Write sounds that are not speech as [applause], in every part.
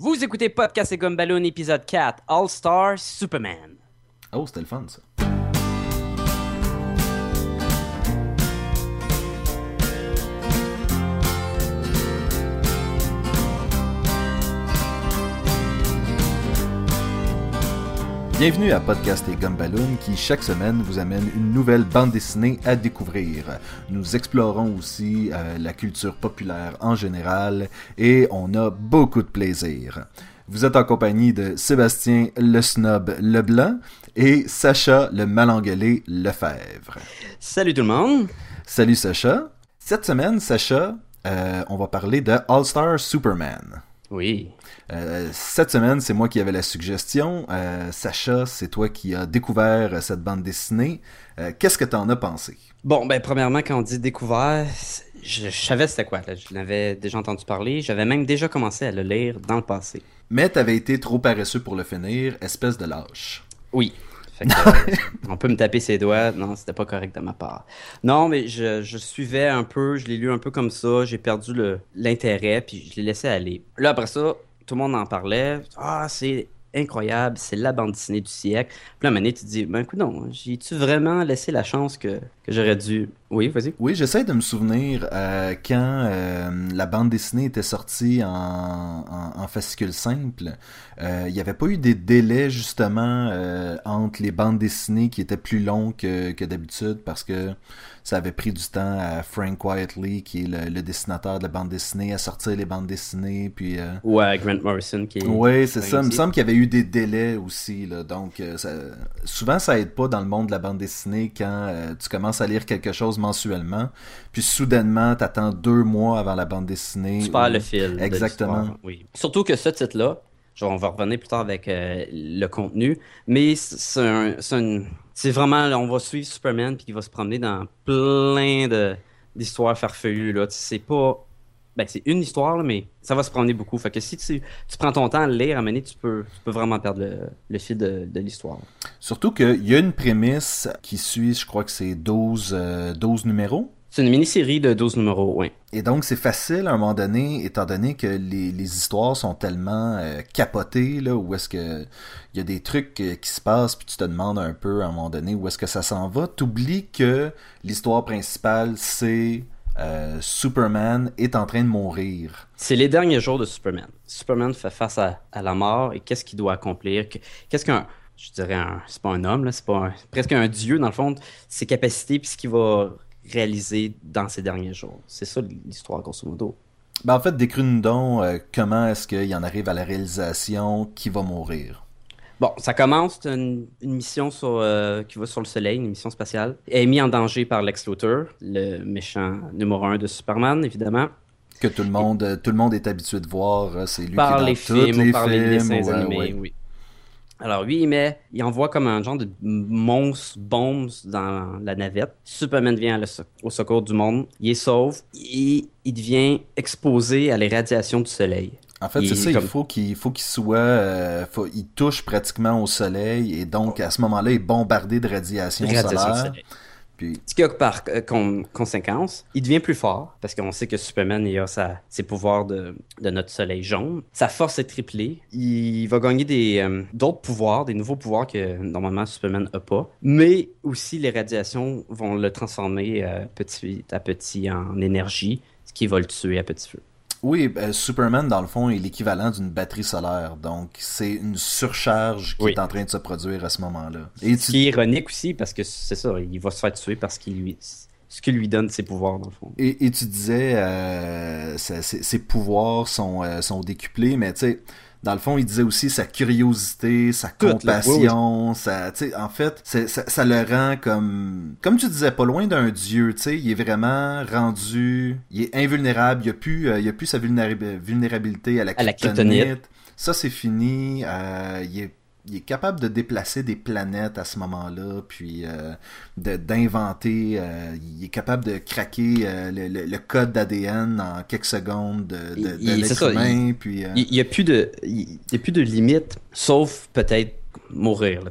Vous écoutez Podcast et Gumballoon épisode 4, All Star Superman. Oh, c'était le fun ça. Bienvenue à Podcast et Gumballoon qui chaque semaine vous amène une nouvelle bande dessinée à découvrir. Nous explorons aussi euh, la culture populaire en général et on a beaucoup de plaisir. Vous êtes en compagnie de Sébastien le snob Leblanc et Sacha le malengueulé Lefebvre. Salut tout le monde. Salut Sacha. Cette semaine, Sacha, euh, on va parler de All Star Superman. Oui. Euh, cette semaine, c'est moi qui avais la suggestion. Euh, Sacha, c'est toi qui as découvert cette bande dessinée. Euh, Qu'est-ce que t'en as pensé? Bon, ben, premièrement, quand on dit découvert, je, je savais c'était quoi. là. Je l'avais déjà entendu parler. J'avais même déjà commencé à le lire dans le passé. Mais t'avais été trop paresseux pour le finir, espèce de lâche. Oui. Fait que, euh, [laughs] on peut me taper ses doigts. Non, c'était pas correct de ma part. Non, mais je, je suivais un peu, je l'ai lu un peu comme ça. J'ai perdu l'intérêt, puis je l'ai laissé aller. Là, après ça, tout le monde en parlait. Ah, c'est incroyable, c'est la bande dessinée du siècle. Puis là, à un moment donné, tu te dis, ben écoute, non, j'ai-tu vraiment laissé la chance que, que j'aurais dû. Oui, vas-y. Oui, j'essaie de me souvenir euh, quand euh, la bande dessinée était sortie en, en, en fascicule simple. euh, Il n'y avait pas eu des délais justement entre les bandes dessinées qui étaient plus longs que, que d'habitude parce que ça avait pris du temps à Frank Quietly, qui est le, le dessinateur de la bande dessinée, à sortir les bandes dessinées. Puis euh, Ou à Grant Morrison qui est. oui, c'est ça. Il me semble qu'il y avait eu des délais aussi. Là. Donc, ça- souvent, ça aide pas dans le monde de la bande dessinée quand euh, tu commences à lire quelque chose mensuellement, puis soudainement, t'attends deux mois avant la bande dessinée. Tu perds ou- le fil. Exactement. Oui. Surtout que ce titre-là, genre, on va revenir plus tard avec euh, le contenu, mais c'est un- c'est un- c'est vraiment, on va suivre Superman puis il va se promener dans plein de d'histoires farfelues là. C'est pas, ben c'est une histoire là, mais ça va se promener beaucoup. Fait que si tu, tu prends ton temps à le lire, à donné, tu peux, tu peux vraiment perdre le, le fil de, de l'histoire. Surtout qu'il y a une prémisse qui suit, je crois que c'est 12, euh, 12 numéros. C'est une mini-série de 12 numéros, oui. Et donc, c'est facile à un moment donné, étant donné que les, les histoires sont tellement euh, capotées, là, où est-ce que il y a des trucs euh, qui se passent, puis tu te demandes un peu à un moment donné où est-ce que ça s'en va. T'oublies que l'histoire principale, c'est euh, Superman est en train de mourir. C'est les derniers jours de Superman. Superman fait face à, à la mort et qu'est-ce qu'il doit accomplir? Que- Qu'est-ce qu'un, je dirais, un, c'est pas un homme, c'est pas un- presque un dieu, dans le fond, ses capacités puis ce qu'il va réaliser dans ses derniers jours. C'est ça l'histoire, grosso modo. Ben, en fait, décris-nous donc euh, comment est-ce qu'il en arrive à la réalisation qui va mourir? Bon, ça commence, c'est une, une mission sur, euh, qui va sur le Soleil, une mission spatiale. Elle est mise en danger par Lex Luthor, le méchant numéro un de Superman, évidemment. Que tout le monde, euh, tout le monde est habitué de voir, euh, c'est lui par qui est dans les films, les ou par les films, dessins ouais, animés, ouais. oui. Alors lui, il met, il envoie comme un genre de monstre bombe dans la navette. Superman vient au secours du monde, il est sauve et il devient exposé à l'irradiation du soleil. En fait, Il c'est est ça, comme- il faut qu'il faut qu'il soit euh, faut- il touche pratiquement au soleil et donc à ce moment-là, il est bombardé de radiation, Radiation du solaire. soleil. Puis Ce qui a par euh, con- conséquence, il devient plus fort parce qu'on sait que Superman il a sa- ses pouvoirs de, de notre soleil jaune. Sa force est triplée. Il va gagner des euh, d'autres pouvoirs, des nouveaux pouvoirs que normalement Superman n'a pas. Mais aussi les radiations vont le transformer euh, petit à petit en énergie, ce qui va le tuer à petit feu. Oui, euh, Superman dans le fond est l'équivalent d'une batterie solaire. Donc c'est une surcharge qui Oui. est en train de se produire à ce moment-là. Et Ce tu qui est ironique aussi parce que c'est ça, il va se faire tuer parce qu'il lui ce qui lui donne ses pouvoirs dans le fond. Et, et tu disais, euh, ses pouvoirs sont, euh, sont décuplés, mais tu sais, dans le fond, il disait aussi sa curiosité, sa Tout, compassion, sa, tu sais, en fait, ça, ça le rend comme, comme tu disais, pas loin d'un dieu, tu sais, il est vraiment rendu, il est invulnérable, il a plus, euh, il a plus sa vulnérab- vulnérabilité à la À la kryptonite. kryptonite. Ça, c'est fini, euh, il est il est capable de déplacer des planètes à ce moment-là, puis euh, de- d'inventer, euh, il est capable de craquer euh, le, le- le code d'ADN en quelques secondes de, de, de Il- l'être puis... Il n'y a plus de, il, il y a plus de limite, sauf peut-être mourir.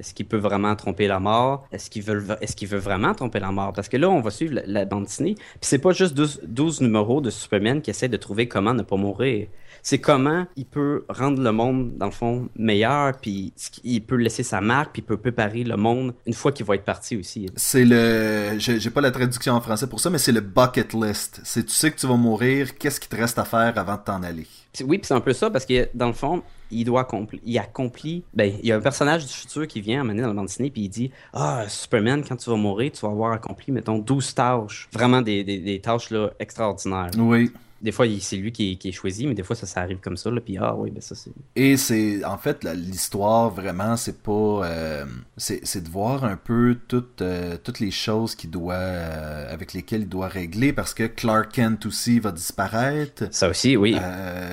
Est-ce qu'il peut vraiment tromper la mort? Est-ce qu'il veut, est qu'il veut vraiment tromper la mort? Parce que là, on va suivre la, bande dessinée. Puis c'est pas juste 12, 12, numéros de Superman qui essaient de trouver comment ne pas mourir c'est comment il peut rendre le monde, dans le fond, meilleur, puis il peut laisser sa marque, puis il peut préparer le monde une fois qu'il va être parti aussi. C'est le... J'ai pas la traduction en français pour ça, mais c'est le bucket list. C'est tu sais que tu vas mourir, qu'est-ce qui te reste à faire avant de t'en aller? Oui, puis c'est un peu ça, parce que dans le fond, il doit accomplir, il accomplit, ben, il y a un personnage du futur qui vient amener dans la bande dessinée, puis il dit Ah, Superman, quand tu vas mourir, tu vas avoir accompli, mettons, 12 tâches. Vraiment des, des, des tâches là, extraordinaires. Oui des fois, c'est lui qui est, choisi, mais des fois, ça, ça arrive comme ça. Là, puis, ah oui, ben ça, c'est. Et c'est. En fait, l'histoire, vraiment, c'est pas. Euh, c'est de voir un peu toutes, euh, toutes les choses qu'il doit. Euh, avec lesquelles il doit régler, parce que Clark Kent aussi va disparaître. Ça aussi, oui.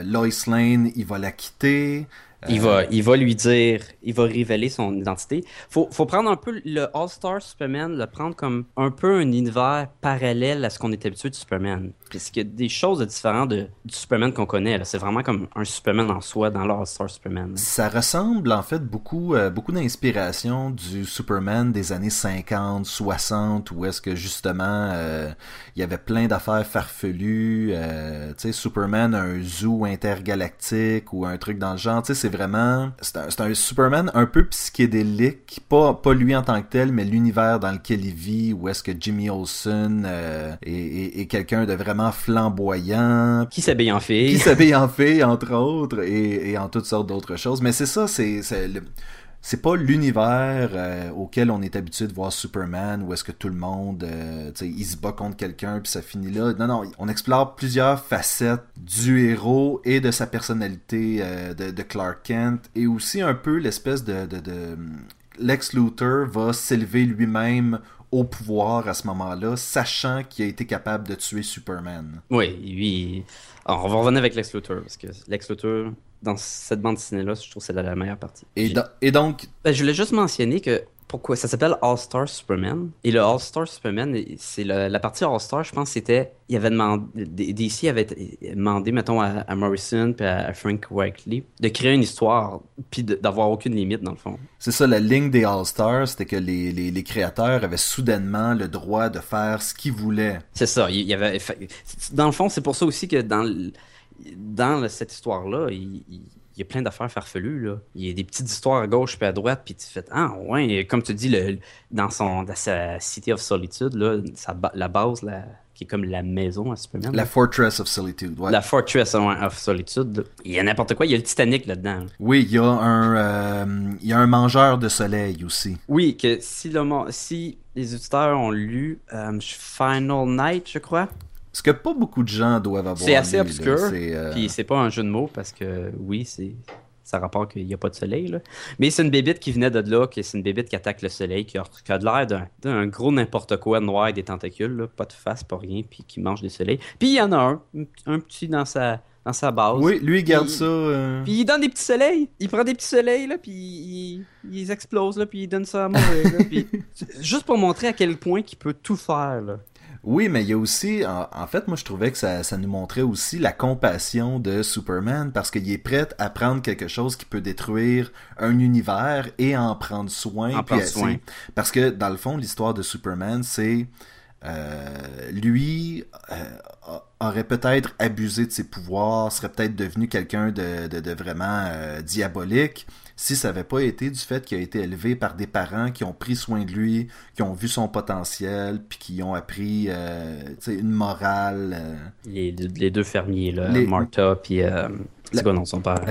Lois Lane, il va la quitter. Il, va, euh, il va lui dire, il va révéler son identité. Faut, faut prendre un peu le All-Star Superman, le prendre comme un peu un univers parallèle à ce qu'on est habitué de Superman. Puisqu'il y a des choses différentes de, du Superman qu'on connaît. C'est vraiment comme un Superman en soi dans l'All-Star Superman. Ça ressemble en fait beaucoup, euh, beaucoup d'inspiration du Superman des années 50, 60, où est-ce que justement euh, il y avait plein d'affaires farfelues. tu sais, Superman un zoo intergalactique ou un truc dans le genre. Tu sais, vraiment. C'est un, Superman un peu psychédélique. Pas, pas lui en tant que tel, mais l'univers dans lequel il vit, où est-ce que Jimmy Olsen euh, est, quelqu'un de vraiment flamboyant. Qui s'habille en fille. Qui s'habille en fille, entre autres, et, et en toutes sortes d'autres choses. Mais c'est ça, c'est c'est pas l'univers euh, auquel on est habitué de voir Superman où est-ce que tout le monde euh, il se bat contre quelqu'un puis ça finit là non non on explore plusieurs facettes du héros et de sa personnalité euh, de, Clark Kent et aussi un peu l'espèce de, de Lex Luthor va s'élever lui-même au pouvoir à ce moment-là, sachant qu'il a été capable de tuer Superman. Oui, oui. Alors, on va revenir avec Lex Luthor, parce que Lex Luthor, dans cette bande dessinée-là, je trouve que c'est la meilleure partie. Et, et donc... Ben, je voulais juste mentionner que pourquoi ça s'appelle All-Star Superman. Et le All-Star Superman, c'est la, partie All-Star, je pense, c'était. Il avait demandé. DC avait demandé, mettons, à, Morrison et à, Frank Wakely de créer une histoire, puis d'avoir aucune limite, dans le fond. C'est ça, la ligne des All-Stars, c'était que les, les, créateurs avaient soudainement le droit de faire ce qu'ils voulaient. C'est ça. Il, y avait, dans le fond, c'est pour ça aussi que dans dans cette histoire-là, il, y a plein d'affaires farfelues. Là. Il y a des petites histoires à gauche puis à droite, puis tu fais Ah, ouais, comme tu dis, le, dans, son, sa City of Solitude, là, la base, qui est comme la maison à Superman. La Fortress of Solitude, ouais. La Fortress of Solitude. Il y a n'importe quoi, il y a le Titanic là-dedans. Oui, il y, a un, euh, il y a un mangeur de soleil aussi. Oui, que si, le, si les auditeurs ont lu euh, Final Night, je crois. Ce que pas beaucoup de gens doivent avoir. C'est assez obscur. Euh, puis c'est pas un jeu de mots parce que oui, c'est ça rapporte qu'il n'y a pas de soleil. Là. Mais c'est une bébite qui venait de là, que c'est une bébite qui attaque le soleil, qui a, qui a l'air d'un gros n'importe quoi noir et des tentacules, là, pas de face, pas rien, puis qui mange des soleils. Puis il y en a un, un petit dans sa, dans sa base. Oui, lui, il garde ça. Euh. Puis il donne des petits soleils. Il prend des petits soleils, là, puis il, il explose, là, puis il donne ça à mourir. puis, [laughs] juste pour montrer à quel point il peut tout faire. Là. Oui, mais il y a aussi, en, fait, moi je trouvais que ça, ça, nous montrait aussi la compassion de Superman parce qu'il est prêt à prendre quelque chose qui peut détruire un univers et en prendre soin. En prendre soin. Parce que dans le fond, l'histoire de Superman, c'est lui euh, aurait peut-être abusé de ses pouvoirs, serait peut-être devenu quelqu'un de, de, de, vraiment euh, diabolique si ça n'avait pas été du fait qu'il a été élevé par des parents qui ont pris soin de lui, qui ont vu son potentiel, puis qui ont appris euh, une morale. Euh. Les, deux fermiers, là, Martha, puis. Euh, c'est quoi non son père?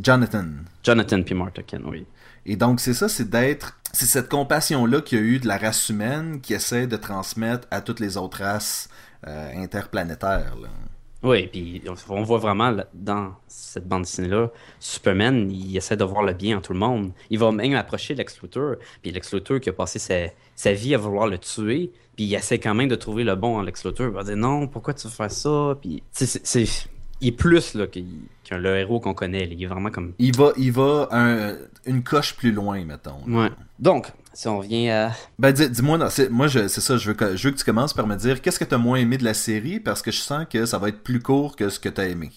Jonathan. Jonathan, puis Martha Ken, oui. Et donc, c'est ça, c'est d'être. C'est cette compassion-là qu'il y a eu de la race humaine qui essaie de transmettre à toutes les autres races interplanétaires. Là. Oui, puis on voit vraiment dans cette bande dessinée-là, Superman, il essaie de voir le bien en tout le monde. Il va même approcher Lex Luthor, puis Lex qui a passé sa, vie à vouloir le tuer, puis il essaie quand même de trouver le bon en Lex. Il va dire non, pourquoi tu fais ça? Puis c'est, il est plus là, qu'un le héros qu'on connaît. Il est vraiment comme. Il va, il va une coche plus loin, mettons. Ouais. Donc, si on revient à. Ben, dis-moi, moi, c'est ça, je veux, que, je veux que tu commences par me dire qu'est-ce que tu as moins aimé de la série? Parce que je sens que ça va être plus court que ce que tu as aimé.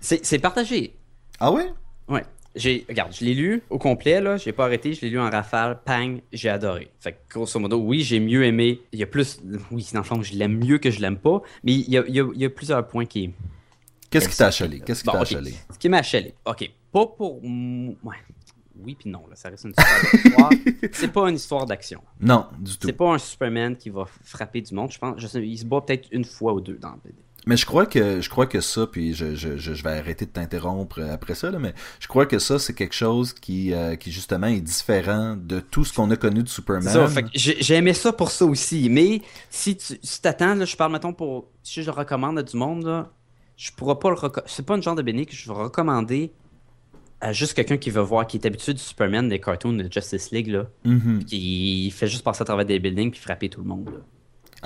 C'est partagé. Ah ouais? Ouais. j'ai, regarde, je l'ai lu au complet, là, j'ai pas arrêté, je l'ai lu en rafale, pang, j'ai adoré. Fait que, grosso modo, oui, j'ai mieux aimé. Il y a plus, oui, dans le fond, je l'aime mieux que je l'aime pas, mais il y a, il y a, il y a plusieurs points qui. Qu'est-ce qui t'a achalé? Qu'est-ce qui Bon, t'a achalé? Ce qui m'a achalé, ok, pas pour. Ouais. Oui, puis non, là, ça reste une histoire. [laughs] C'est pas une histoire d'action. Non, du tout. C'est pas un Superman qui va frapper du monde. Je pense, je sais, il se bat peut-être une fois ou deux dans le BD. Mais je crois que je crois que ça, puis je, je, je, vais arrêter de t'interrompre après ça, là, mais je crois que ça, c'est quelque chose qui, euh, qui justement est différent de tout ce qu'on a connu de Superman. Ça, fait que j'ai j'ai aimé ça pour ça aussi. Mais si tu si t'attends, là, je parle, mettons, pour. Si je le recommande à du monde, là, je pourrais pas le recommander. C'est pas une genre de BD que je vais recommander à juste quelqu'un qui veut voir, qui est habitué du Superman des cartoons de Justice League, là. Mhm. Qui fait juste passer à travers des buildings puis frapper tout le monde, là.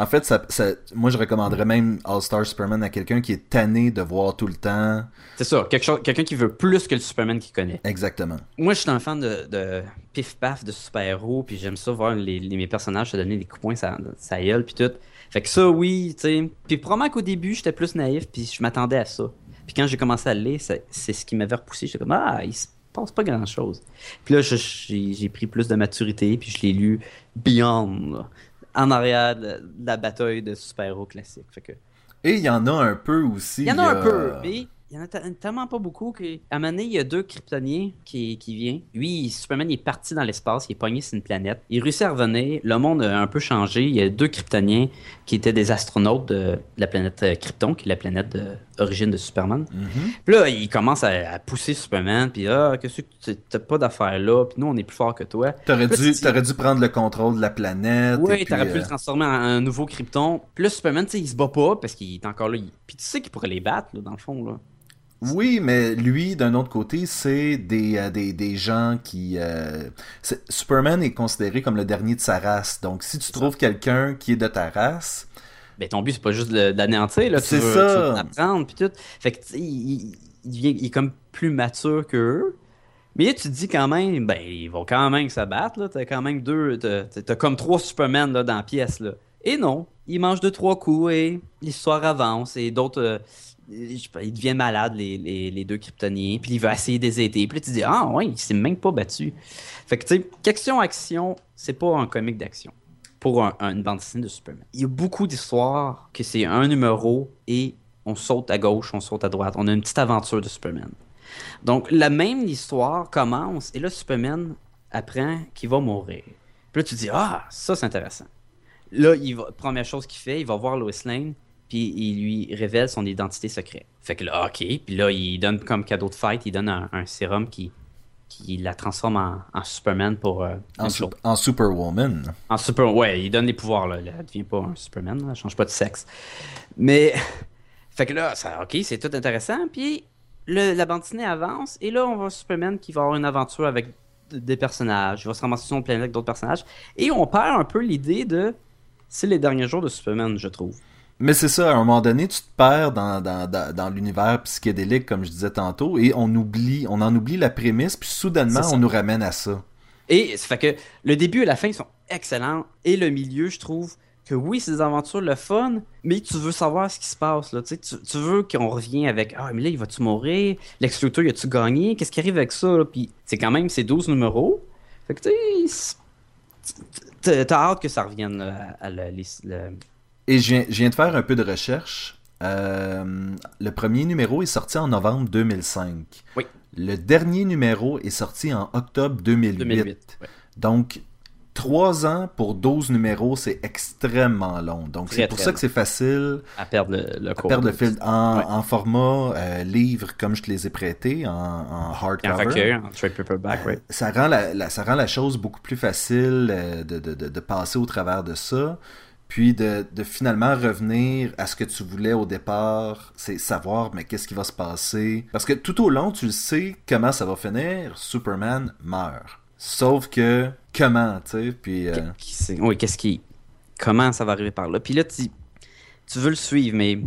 En fait, ça, ça- moi, je recommanderais même All-Star Superman à quelqu'un qui est tanné de voir tout le temps. C'est ça, quelqu'un qui veut plus que le Superman qu'il connaît. Exactement. Moi, je suis un fan de, de pif-paf, de super-héros, puis j'aime ça voir les, les- mes personnages se donner des coups de poing, ça, ça gueule, puis tout. Fait que ça, oui, tu sais. Puis probablement qu'au début, j'étais plus naïf, puis je m'attendais à ça. Puis quand j'ai commencé à le lire, c'est ce qui m'avait repoussé. J'étais comme, ah, il se passe pas grand-chose. Puis là, j'ai pris plus de maturité, puis je l'ai lu Beyond, là, en arrière de, la bataille de super-héros classique. Fait que... Et il y en a un peu aussi. Il y en a un euh, peu, mais il y en a te- tellement pas beaucoup que. À un moment donné, il y a deux kryptoniens qui, qui viennent. Lui, Superman il est parti dans l'espace, il est pogné sur une planète. Il réussit à revenir, le monde a un peu changé. Il y a deux kryptoniens qui étaient des astronautes de, la planète euh, Krypton, qui est la planète d'origine de Superman. mhm. Puis là, il commence à, à pousser Superman, puis ah, qu'est-ce que tu t'as pas d'affaires là, puis nous on est plus fort que toi. T'aurais dû, tu- t'aurais dû prendre le contrôle de la planète. Oui, t'aurais pu euh, le transformer en un nouveau Krypton. Puis là, Superman, tu sais, il se bat pas parce qu'il est encore là. il- Puis tu sais qu'il pourrait les battre, là, dans le fond, là. Oui, mais lui, d'un autre côté, c'est des, euh, des, des gens qui... euh, Superman est considéré comme le dernier de sa race. Donc, si tu trouves quelqu'un qui est de ta race, Ben, ton but, c'est pas juste de- d'anéantir, là. C'est ça. apprendre, puis tout. Fait que, il, il, devient- il est comme plus mature qu'eux. Mais là, tu te dis quand même, ben, ils vont quand même se battre, là. T'as quand même deux. T'as t'as comme trois Superman, là, dans la pièce, là. Et non, ils mangent deux, trois coups et l'histoire avance et d'autres. euh, ils deviennent malades, les, les, deux Kryptoniens, puis il va essayer de les aider. Puis là, tu dis, ah ouais, il s'est même pas battu. Fait que, tu sais, question-action, c'est pas un comique d'action pour un- un- une bande dessinée de Superman. Il y a beaucoup d'histoires que c'est un numéro et on saute à gauche, on saute à droite. On a une petite aventure de Superman. Donc, la même histoire commence et là, Superman apprend qu'il va mourir. Puis là, tu dis, ah, ça, c'est intéressant. Là, il va, première chose qu'il fait, il va voir Lois Lane, puis il lui révèle son identité secrète. Fait que là, OK. Puis là, il donne comme cadeau de fête, il donne un, un sérum qui, qui la transforme en, en Superman pour. euh, en, en Superwoman, En super, ouais, il donne les pouvoirs là. Elle devient pas un Superman, là, elle change pas de sexe. Mais [laughs] fait que là, ça, ok, c'est tout intéressant. Puis le- la bande dessinée avance et là, on voit Superman qui va avoir une aventure avec des personnages. Il va se ramasser sur une planète avec d'autres personnages et on perd un peu l'idée de c'est les derniers jours de Superman, je trouve. Mais c'est ça, à un moment donné, tu te perds dans, dans, dans, dans l'univers psychédélique, comme je disais tantôt, et on oublie, on en oublie la prémisse, puis soudainement, on nous ramène à ça. Et ça fait que le début et la fin sont excellents. Et le milieu, je trouve que oui, c'est des aventures le fun, mais tu veux savoir ce qui se passe. Là. Tu, sais, tu, veux qu'on revienne avec Ah, mais là, il va-tu mourir? Lex Luthor, il a-tu gagné? Qu'est-ce qui arrive avec ça là? Puis c'est quand même ces 12 numéros. Fait que tu t'as hâte que ça revienne là, à le- Et je viens, je viens de faire un peu de recherche. Euh, le premier numéro est sorti en novembre 2005. Oui. Le dernier numéro est sorti en octobre 2008. 2008. ouais. Donc, trois ans pour 12 numéros, c'est extrêmement long. Donc, c'est pour ça long. que c'est facile À perdre le, le à cours. perdre le fil. En, Ouais. en format euh, livre, comme je te les ai prêtés, en, en hardcover. en trade paperback, ouais. Ça rend la, la- ça rend la chose beaucoup plus facile euh, de, de- de- de passer au travers de ça, puis de, finalement revenir à ce que tu voulais au départ, c'est savoir mais qu'est-ce qui va se passer? Parce que tout au long, tu le sais comment ça va finir, Superman meurt. Sauf que comment, tu sais, puis... euh, Oui, qu'est-ce qui. Comment ça va arriver par là? Puis là, tu, veux le suivre, mais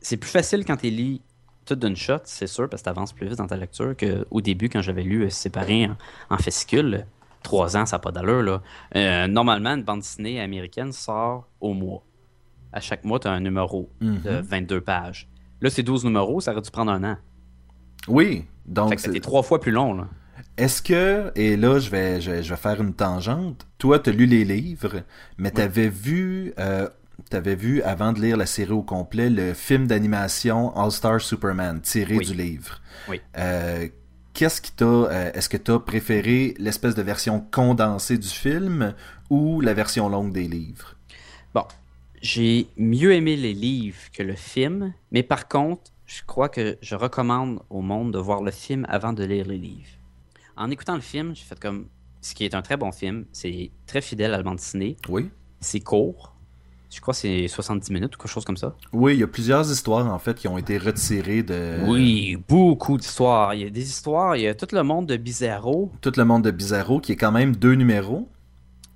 c'est plus facile quand tu lis tout d'une shot, c'est sûr, parce que tu avances plus vite dans ta lecture qu'au début, quand j'avais lu euh, séparé en, en. Trois ans, ça n'a pas d'allure, là. Euh, normalement, une bande dessinée américaine sort au mois. À chaque mois, tu as un numéro de mhm. 22 pages. Là, c'est 12 numéros, ça aurait dû prendre un an. Oui, donc. C'était trois fois plus long, là. Est-ce que, et là je vais, je, vais faire une tangente, toi tu as lu les livres, mais tu avais vu, euh, t'avais vu avant de lire la série au complet le film d'animation All Star Superman tiré du livre. Oui. Euh, Qu'est-ce qui t'a, euh, est-ce que tu as préféré l'espèce de version condensée du film ou la version longue des livres? Bon, j'ai mieux aimé les livres que le film, mais par contre, je crois que je recommande au monde de voir le film avant de lire les livres. En écoutant le film, j'ai fait comme ce qui est un très bon film, c'est très fidèle à la bande dessinée. Oui. C'est court. Je crois que c'est 70 minutes ou quelque chose comme ça. Oui, il y a plusieurs histoires en fait qui ont été retirées de. Oui, beaucoup d'histoires. Il y a des histoires, il y a tout le monde de Bizarro. Tout le monde de Bizarro qui est quand même deux numéros.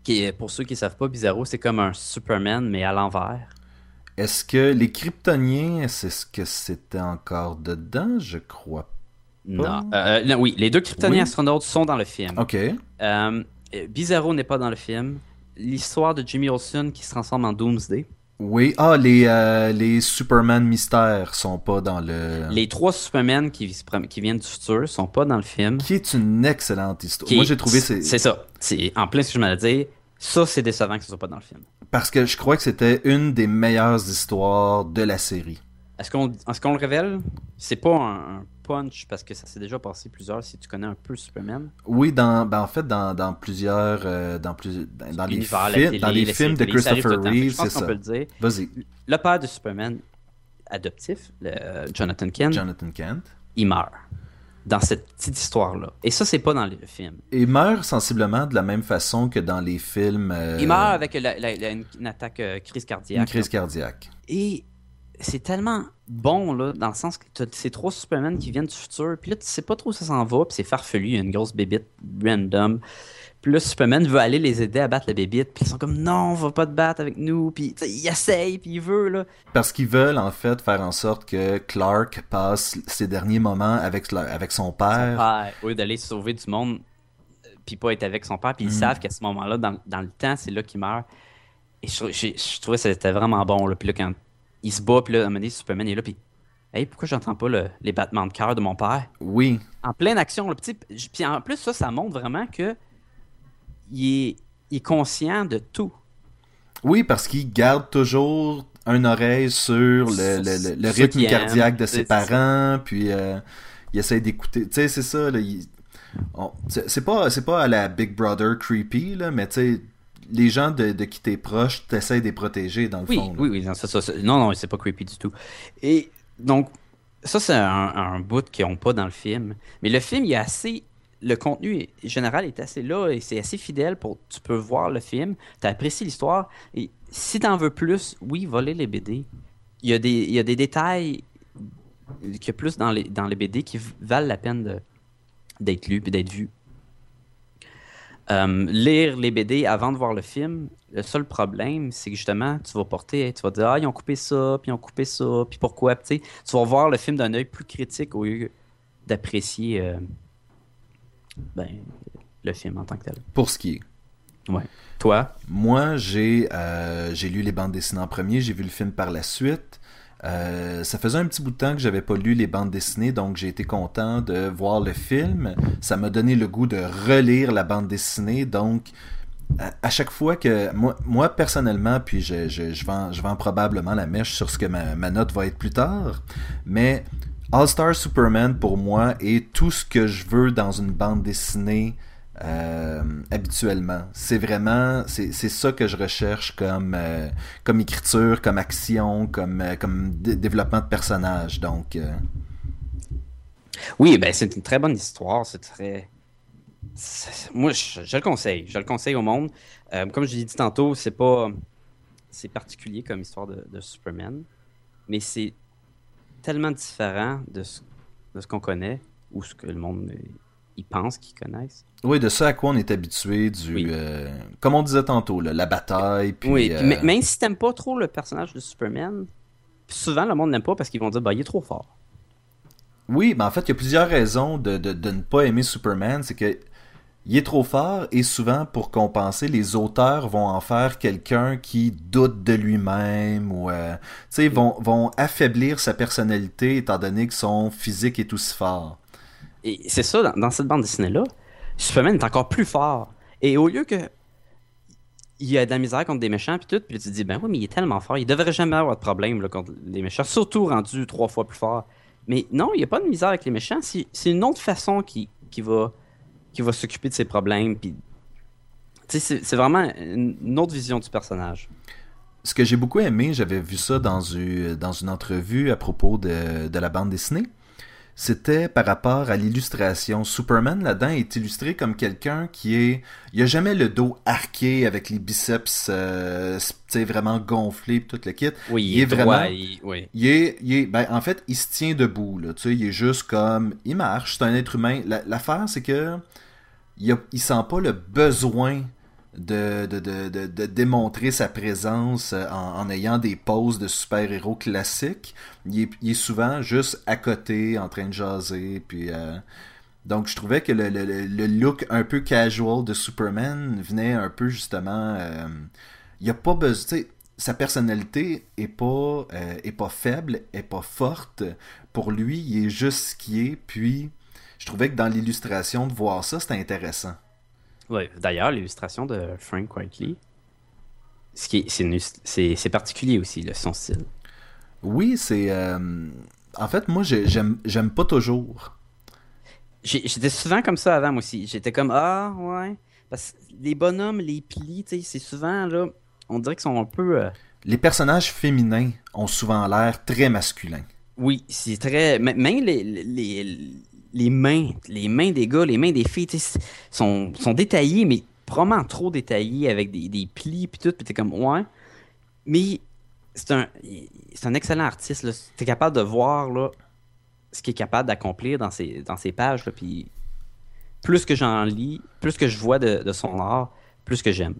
Qui est, pour ceux qui ne savent pas, Bizarro, c'est comme un Superman mais à l'envers. Est-ce que les Kryptoniens, c'est ce que c'était encore dedans? Je crois non. Euh, non. Oui, les deux Kryptoniens astronautes sont dans le film. Ok. Euh, Bizarro n'est pas dans le film l'histoire de Jimmy Olsen qui se transforme en Doomsday. Oui, ah, les, euh, les Superman mystères sont pas dans le. Les trois Superman qui, qui viennent du futur sont pas dans le film. Qui est une excellente histoire. Moi, j'ai trouvé. C'est ça. C'est en plein ce que je m'allais dire. Ça, c'est décevant que ce soit pas dans le film. Parce que je crois que c'était une des meilleures histoires de la série. Est-ce qu'on est le révèle C'est pas un, punch parce que ça s'est déjà passé plusieurs si tu connais un peu Superman? Oui, dans, ben en fait, dans, dans plusieurs. Euh, dans, plus, dans, les, dans les films de Christopher Reeve, c'est ça. Vas-y. Le père de Superman adoptif, le, euh, Jonathan Kent, Jonathan Kent, il meurt dans cette petite histoire-là. Et ça, c'est pas dans le film. Il meurt sensiblement de la même façon que dans les films. Euh, il meurt avec une, attaque crise cardiaque. Une crise cardiaque. Et c'est tellement bon, là, dans le sens que tu as ces trois Superman qui viennent du futur, puis là, tu sais pas trop où ça s'en va, puis c'est farfelu, il y a une grosse bébite random. Puis là, Superman veut aller les aider à battre la bébite, puis ils sont comme non, on va pas te battre avec nous, puis il essaye, puis il veut, là. Parce qu'ils veulent, en fait, faire en sorte que Clark passe ses derniers moments avec, avec son père. Son père, lieu d'aller sauver du monde, euh, puis pas être avec son père, puis ils mhm. savent qu'à ce moment-là, dans, dans, le temps, c'est là qu'il meurt. Et je, je trouvais que c'était vraiment bon, là. Puis là, quand il se bat, puis là, à un moment donné, Superman est là, puis Hey, pourquoi j'entends pas les battements de cœur de mon père? Oui. En pleine action, le petit. Puis en plus, ça, ça montre vraiment que il est, conscient de tout. Oui, parce qu'il garde toujours un oreille sur le, rythme cardiaque de ses parents, puis euh, il essaie d'écouter. Tu sais, c'est ça, c'est pas, pas à la Big Brother creepy, là, mais tu sais les gens de, de qui t'es proche, t'essayes de les protéger, dans le fond. Oui, oui, non, ça, ça, non, non, c'est pas creepy du tout. Et donc, ça, c'est un, bout qu'ils n'ont pas dans le film. Mais le film, il est assez. Le contenu général est assez là et c'est assez fidèle pour. Tu peux voir le film, tu apprécies l'histoire. Et si tu en veux plus, oui, voler les BD. Il y a des, il y a des détails qu'il y a plus dans les, dans les BD qui valent la peine d'être lus et d'être vus. Euh, lire les BD avant de voir le film, le seul problème, c'est que justement, tu vas porter, tu vas dire, ah, ils ont coupé ça, puis ils ont coupé ça, puis pourquoi, tu vas voir le film d'un œil plus critique au lieu d'apprécier euh, ben, le film en tant que tel. Pour ce qui est. Ouais. Toi? Moi, j'ai euh, j'ai lu les bandes dessinées en premier, j'ai vu le film par la suite. Euh, ça faisait un petit bout de temps que j'avais pas lu les bandes dessinées, donc j'ai été content de voir le film. Ça m'a donné le goût de relire la bande dessinée, donc à, chaque fois que moi, personnellement, puis je, je, je vends probablement la mèche sur ce que ma, ma note va être plus tard, mais All Star Superman pour moi est tout ce que je veux dans une bande dessinée euh, habituellement. C'est vraiment, c'est ça que je recherche comme, euh, comme écriture, comme action, comme, euh, comme développement de personnage. Donc, oui, ben c'est une très bonne histoire. C'est très, moi je, le conseille, je le conseille au monde. comme je l'ai dit tantôt, c'est pas, c'est particulier comme histoire de, de Superman, mais c'est tellement différent de ce, de ce qu'on connaît ou ce que le monde ils pensent qu'ils connaissent. Oui, de ça à quoi on est habitué, du euh, comme on disait tantôt, la bataille. Puis, oui, euh, mais, même si t'aimes pas trop le personnage de Superman, souvent le monde n'aime pas parce qu'ils vont dire bah il est trop fort. Oui, mais en fait, il y a plusieurs raisons de, de, ne pas aimer Superman. C'est que il est trop fort et souvent pour compenser, les auteurs vont en faire quelqu'un qui doute de lui-même ou euh, vont, vont affaiblir sa personnalité étant donné que son physique est aussi fort. Et c'est ça, dans, cette bande dessinée-là, Superman est encore plus fort. Et au lieu que il y a de la misère contre des méchants puis tout, puis tu te dis ben oui mais il est tellement fort, il devrait jamais avoir de problème contre les méchants, surtout rendu trois fois plus fort. Mais non, il n'y a pas de misère avec les méchants, c'est une autre façon qui, qui va qui va s'occuper de ses problèmes. Puis, c'est vraiment une autre vision du personnage. Ce que j'ai beaucoup aimé, j'avais vu ça dans une, dans une entrevue à propos de, de la bande dessinée, c'était par rapport à l'illustration. Superman là-dedans est illustré comme quelqu'un qui est, il a jamais le dos arqué avec les biceps, euh, vraiment gonflés tout le kit. Oui, il, est, vraiment, il, il, est, il est, ben en fait, il se tient debout là. Tu sais, il est juste comme, il marche, c'est un être humain. L'affaire c'est que il, a, sent pas le besoin de, de, démontrer sa présence euh, en, ayant des poses de super-héros classiques. Il est, souvent juste à côté, en train de jaser. Puis, euh, donc, je trouvais que le, look un peu casual de Superman venait un peu justement. Euh, il a pas besoin. Sa personnalité est pas, est pas faible, est pas forte. Pour lui, il est juste ce qui est. Puis, je trouvais que dans l'illustration, de voir ça, c'était intéressant. Oui, d'ailleurs, l'illustration de Frank Whiteley, c'est particulier aussi, le son style. Oui, c'est. Euh, en fait, moi, j'aime pas toujours. J'étais souvent comme ça avant, moi aussi. J'étais comme, ah, ouais. Parce que les bonhommes, les plis, c'est souvent, là, on dirait qu'ils sont un peu. Euh, les personnages féminins ont souvent l'air très masculins. Oui, c'est très. Même les, les les mains des gars, les mains des filles, sont, détaillées, mais probablement trop détaillées avec des, plis puis tout, puis t'es comme ouais. Mais c'est un, excellent artiste. T'es capable de voir là, ce qu'il est capable d'accomplir dans ses, pages. puis plus que j'en lis, plus que je vois de, son art, plus que j'aime.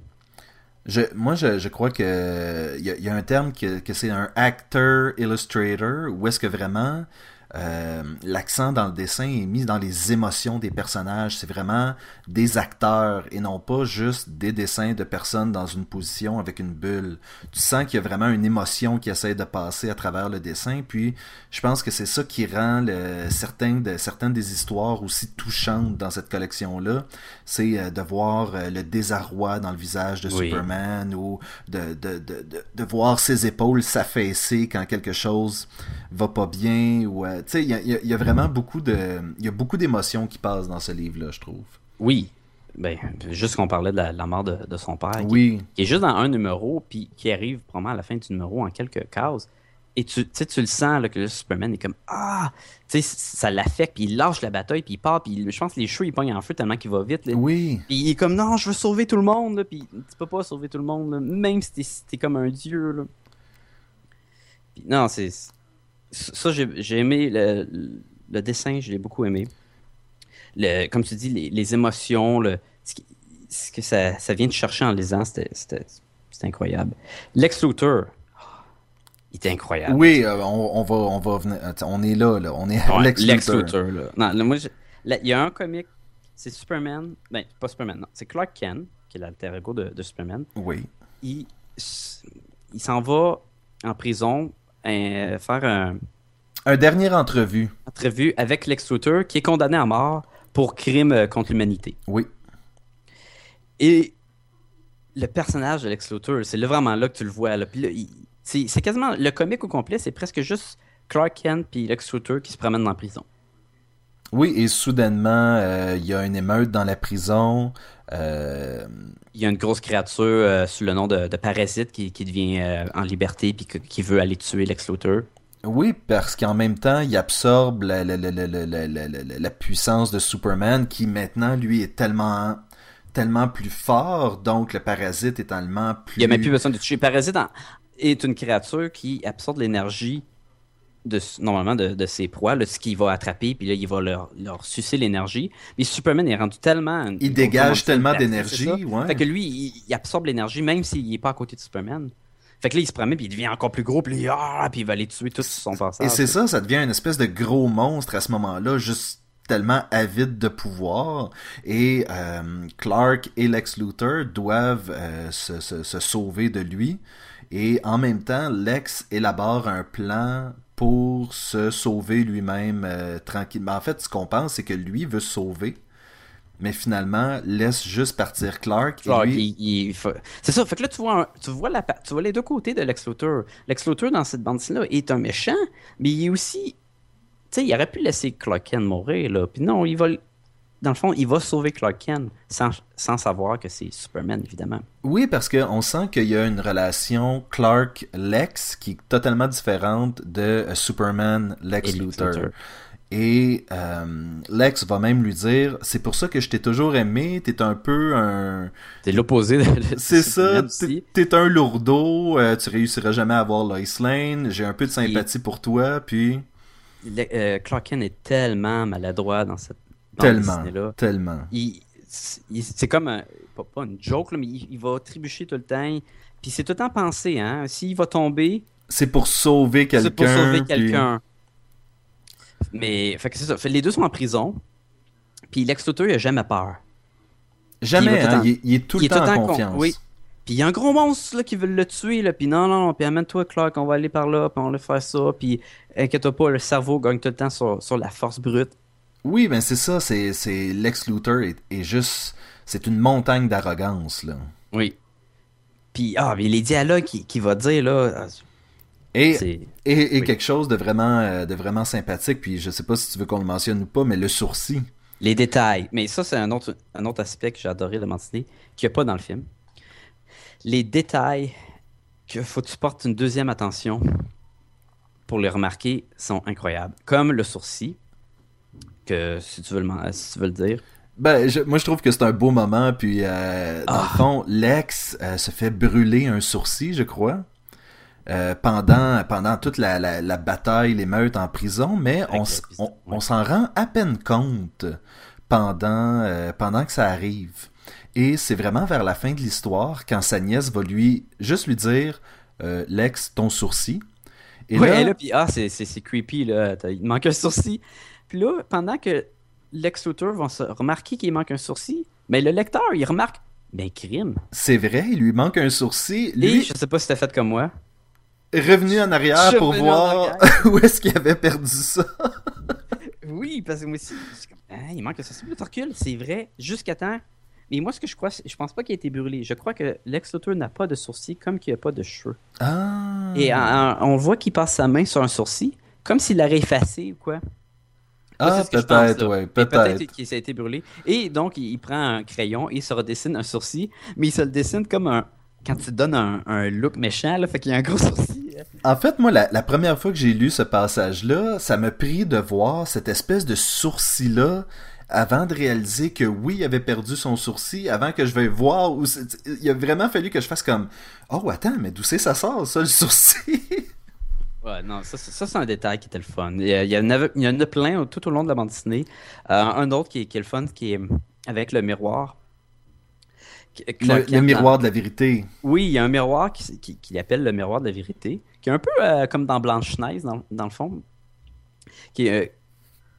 Je, moi, je, je crois que il y, a un terme que, que c'est un actor illustrator, où est-ce que vraiment euh, l'accent dans le dessin est mis dans les émotions des personnages. C'est vraiment des acteurs et non pas juste des dessins de personnes dans une position avec une bulle. Tu sens qu'il y a vraiment une émotion qui essaie de passer à travers le dessin. Puis je pense que c'est ça qui rend le, certaines, de, certaines des histoires aussi touchantes dans cette collection-là. C'est euh, de voir euh, le désarroi dans le visage de Superman ou de, de, de, de, voir ses épaules s'affaisser quand quelque chose va pas bien ou tu sais, il y a, vraiment beaucoup de, il y a beaucoup d'émotions qui passent dans ce livre-là, je trouve. Oui. Ben, juste qu'on parlait de la, mort de, son père. Oui. Qui, est juste dans un numéro, puis qui arrive probablement à la fin du numéro en quelques cases. Et tu, tu le sens là, que le Superman est comme Ah! Tu sais, ça l'affecte, puis il lâche la bataille, puis il part, puis je pense que les cheveux, ils pognent en feu tellement qu'il va vite. Oui. Puis il est comme Non, je veux sauver tout le monde, puis tu peux pas sauver tout le monde, même si t'es comme un dieu. Là. non, c'est ça, j'ai aimé le, dessin, je l'ai beaucoup aimé. Le, comme tu dis, les, émotions, le, ce, que ça, ça, vient de chercher en lisant, c'était incroyable. Lex Luthor, il était incroyable. Oui, euh, on, va, on va venir, on est là, là. on est Lex, Lex, Luthor. là. Non, moi, il y a un comic, c'est Superman, ben pas Superman, non, c'est Clark Kent, qui est l'alter ego de, de, Superman. Oui. Il, il s'en va en prison euh, faire un. Un dernier entrevue. Entrevue avec Lex Luthor qui est condamné à mort pour crime euh, contre l'humanité. Oui. Et le personnage de Lex Luthor, c'est vraiment là que tu le vois. c'est quasiment le comique au complet, c'est presque juste Clark Kent puis Lex Luthor qui se promènent dans la prison. Oui, et soudainement, euh, il y a une émeute dans la prison. Il y a une grosse créature sous le nom de, Parasite qui, devient en liberté puis qui veut aller tuer Lex Luthor. Oui, parce qu'en même temps, il absorbe la, la, puissance de Superman qui maintenant, lui, est tellement tellement plus fort, donc le parasite est tellement plus... Il n'y a même plus besoin de tuer. Le parasite est une créature qui absorbe l'énergie de, normalement de, ses proies, ce qu'il va attraper, puis là, il va leur, leur sucer l'énergie. Mais Superman est rendu tellement... Il dégage tellement d'énergie, ouais. Fait que lui, il, absorbe l'énergie, même s'il n'est pas à côté de Superman. Fait que là, il se promène, puis il devient encore plus gros, puis, il, ah, puis il va aller tuer tout son passage. Et c'est ça, ça devient une espèce de gros monstre à ce moment-là, juste tellement avide de pouvoir et Clark et Lex Luthor doivent se, se, sauver de lui et en même temps Lex élabore un plan pour se sauver lui-même tranquillement. En fait, ce qu'on pense, c'est que lui veut se sauver mais finalement laisse juste partir Clark. C'est ça. Fait que là, tu vois, tu, vois la, tu vois les deux côtés de Lex Luthor. Lex Luthor, dans cette bande-là, est un méchant, mais il est aussi. Tu sais, il aurait pu laisser Clark Kent mourir, là. Puis non, il va. Dans le fond, il va sauver Clark Kent sans, sans savoir que c'est Superman, évidemment. Oui, parce qu'on sent qu'il y a une relation Clark-Lex qui est totalement différente de Superman-Lex Luthor. Et euh, Lex va même lui dire C'est pour ça que je t'ai toujours aimé, t'es un peu un. T'es l'opposé de. [laughs] C'est ça, t'es un lourdeau, euh, tu réussiras jamais à avoir Lois Lane, j'ai un peu de sympathie pour toi, puis. Euh, Clark Kent est tellement maladroit dans cette. Tellement. Tellement. c'est comme. Un, pas, une joke, mais il, va trébucher tout le temps. Puis c'est tout le temps pensé, hein. S'il va tomber. C'est pour sauver quelqu'un. C'est pour sauver quelqu'un. Mais, fait que c'est ça. les deux sont en prison. Puis Lex Luthor, il a jamais peur. Jamais, il, hein, il, est tout le temps, en confiance. Oui. Puis il y a un gros monstre là, qui veut le tuer. Là. Puis non, non, puis amène-toi, Clark, on va aller par là, puis on va faire ça. Puis inquiète-toi pas, le cerveau gagne tout le temps sur, sur la force brute. Oui, ben c'est ça. C'est, c'est Lex Luthor est, juste. C'est une montagne d'arrogance, là. Oui. Puis, ah, mais les dialogues qu'il va dire, là, et, et, quelque chose de vraiment, euh, de vraiment sympathique, puis je sais pas si tu veux qu'on le mentionne ou pas, mais le sourcil. Les détails. Mais ça, c'est un autre, un autre aspect que j'ai adoré de mentionner, qu'il n'y a pas dans le film. Les détails qu'il faut que tu portes une deuxième attention pour les remarquer sont incroyables. Comme le sourcil, que si tu veux le, si tu veux le dire. Ben, moi, je trouve que c'est un beau moment. Puis, euh, dans le ah. fond, Lex euh, se fait brûler un sourcil, je crois. Euh, pendant, pendant toute la, la, bataille, l'émeute en prison, mais on, on, s'en rend à peine compte pendant, euh, pendant que ça arrive. Et c'est vraiment vers la fin de l'histoire, quand sa nièce va lui juste lui dire euh, Lex, ton sourcil. Et là, puis ah, c'est creepy, là. il manque un sourcil. Puis là, pendant que Lex Luthor va se remarquer qu'il manque un sourcil, mais le lecteur, il remarque ben, crime. C'est vrai, il lui manque un sourcil. Lui... Et je sais pas si t'as fait comme moi revenu en arrière pour voir [laughs] où est-ce qu'il avait perdu ça. [laughs] oui, parce que moi aussi, hein, il manque ça. C'est c'est vrai, jusqu'à temps. Mais moi, ce que je crois, je pense pas qu'il a été brûlé. Je crois que Lex Luthor n'a pas de sourcil comme qu'il n'a pas de cheveux. Ah. Et on voit qu'il passe sa main sur un sourcil, comme s'il l'aurait effacé ou quoi. Ah, peut-être, oui, peut-être. Peut-être qu'il a été brûlé. Et donc, il, prend un crayon et il se redessine un sourcil, mais il se le dessine comme un, quand tu donnes un, look méchant, là, fait qu'il y a un gros [laughs] sourcil. En fait, moi, la, première fois que j'ai lu ce passage-là, ça m'a pris de voir cette espèce de sourcil-là avant de réaliser que oui, il avait perdu son sourcil, avant que je vais voir où il a vraiment fallu que je fasse comme Oh attends, mais d'où c'est ça sort ça le sourcil? Ouais, non, ça, c'est un détail qui était le fun. Il y, en, a, il y en a plein tout au long de la bande dessinée. Euh, un autre qui, qui est le fun, qui est avec le miroir. Le, miroir de la vérité. Oui, il y a un miroir qu'il qui, appelle le miroir de la vérité, qui est un peu euh, comme dans Blanche-Neige, dans, dans, le fond. Qui euh,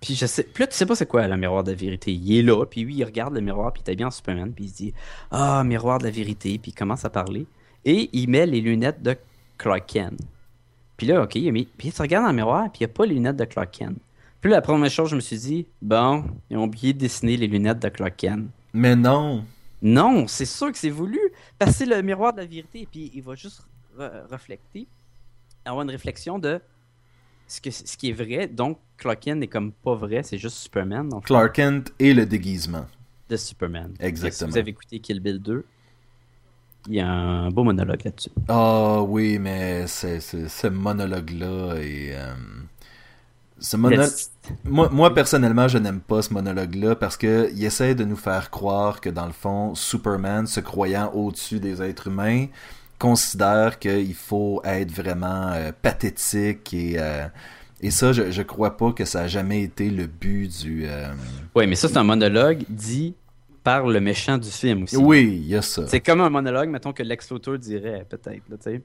puis je sais, puis là, tu sais pas c'est quoi le miroir de la vérité. Il est là, puis lui, il regarde le miroir, puis il est bien en Superman, puis il se dit Ah, miroir de la vérité, puis il commence à parler. Et il met les lunettes de Clark Kent. Puis là, ok, il a mis, puis il regarde dans le miroir, puis il n'y a pas les lunettes de Clark Kent. Puis la première chose, je me suis dit Bon, ils ont oublié de dessiner les lunettes de Clark Kent. Mais non non, c'est sûr que c'est voulu. Passer le miroir de la vérité, et puis il va juste reflecter, avoir une réflexion de ce, que, ce qui est vrai. Donc, Clark Kent n'est comme pas vrai, c'est juste Superman. Clark Kent et le déguisement. De Superman. Exactement. Si vous avez écouté Kill Bill 2, il y a un beau monologue là-dessus. Ah oui, mais ce monologue-là est... Euh, moi, moi, personnellement, je n'aime pas ce monologue-là parce qu'il essaie de nous faire croire que, dans le fond, Superman, se croyant au-dessus des êtres humains, considère qu'il faut être vraiment euh, pathétique et... Euh, et ça, je, je crois pas que ça a jamais été le but du... Oui, mais ça, c'est un monologue dit par le méchant du film aussi. Oui, il y a ça. C'est comme un monologue, mettons, que Lex Luthor dirait, peut-être, tu sais.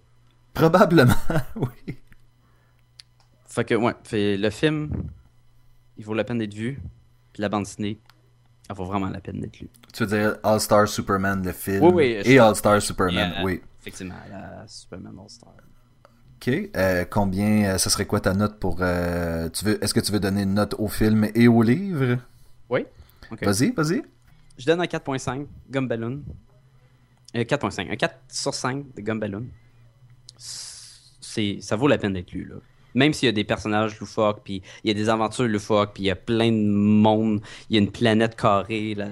Probablement, [laughs] oui. Fait que, ouais, fait, le film, il vaut la peine d'être vu. Puis la bande dessinée, elle vaut vraiment la peine d'être lue. Tu veux dire All-Star Superman, le film, Oui, oui, et All-Star Superman, euh, oui. Effectivement, la Superman All-Star. Ok. Euh, combien, euh, ça serait quoi ta note pour... euh, tu veux, Est-ce que tu veux donner une note au film et au livre? Oui? Vas-y, vas-y. Je donne un 4.5, Gumballoon. Euh, 4.5. Un 4 sur 5 de Gumballoon. Ça vaut la peine d'être lu, là. Même s'il y a des personnages loufoques, puis il y a des aventures loufoques, puis il y a plein de monde, il y a une planète carrée, la,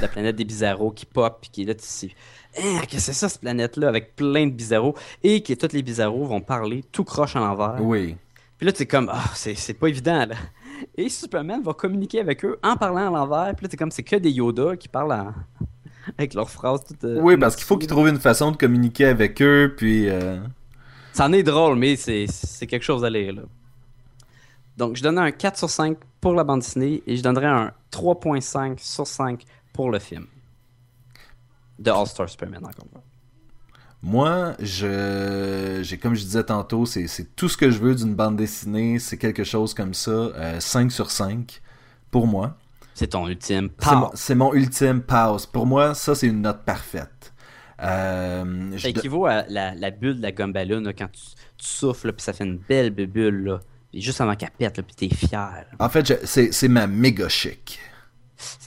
la planète des bizarros qui pop, puis qui est là, tu sais, qu'est-ce que c'est ça, cette planète-là, avec plein de bizarros, et que tous les bizarros vont parler tout croche en l'envers. Oui. Puis là, tu es comme, ah, c'est, c'est pas évident, là. Et Superman va communiquer avec eux en parlant à l'envers. Puis là, t'es comme, c'est que des Yoda qui parlent en- [laughs] avec leurs phrases toutes. euh, Oui, parce qu'il faut qu'ils trouvent une façon de communiquer avec eux, puis... euh, Ça en est drôle, mais c'est, c'est quelque chose à lire, là. Donc, je donnais un 4 sur 5 pour la bande dessinée et je donnerais un 3.5 sur 5 pour le film. De All-Star Superman, encore une fois. Moi, je, j'ai comme je disais tantôt, c'est, c'est tout ce que je veux d'une bande dessinée, c'est quelque chose comme ça, euh, 5 sur 5 pour moi. C'est ton ultime C'est mon, power. c'est mon ultime pause. Pour moi, ça c'est une note parfaite. Euh, Ça équivaut à la, la bulle de la gumballoon, là, quand tu, tu souffles, puis ça fait une belle bulle, là. Puis juste avant qu'elle pète, là, puis t'es fier. En fait, c'est ma méga chic.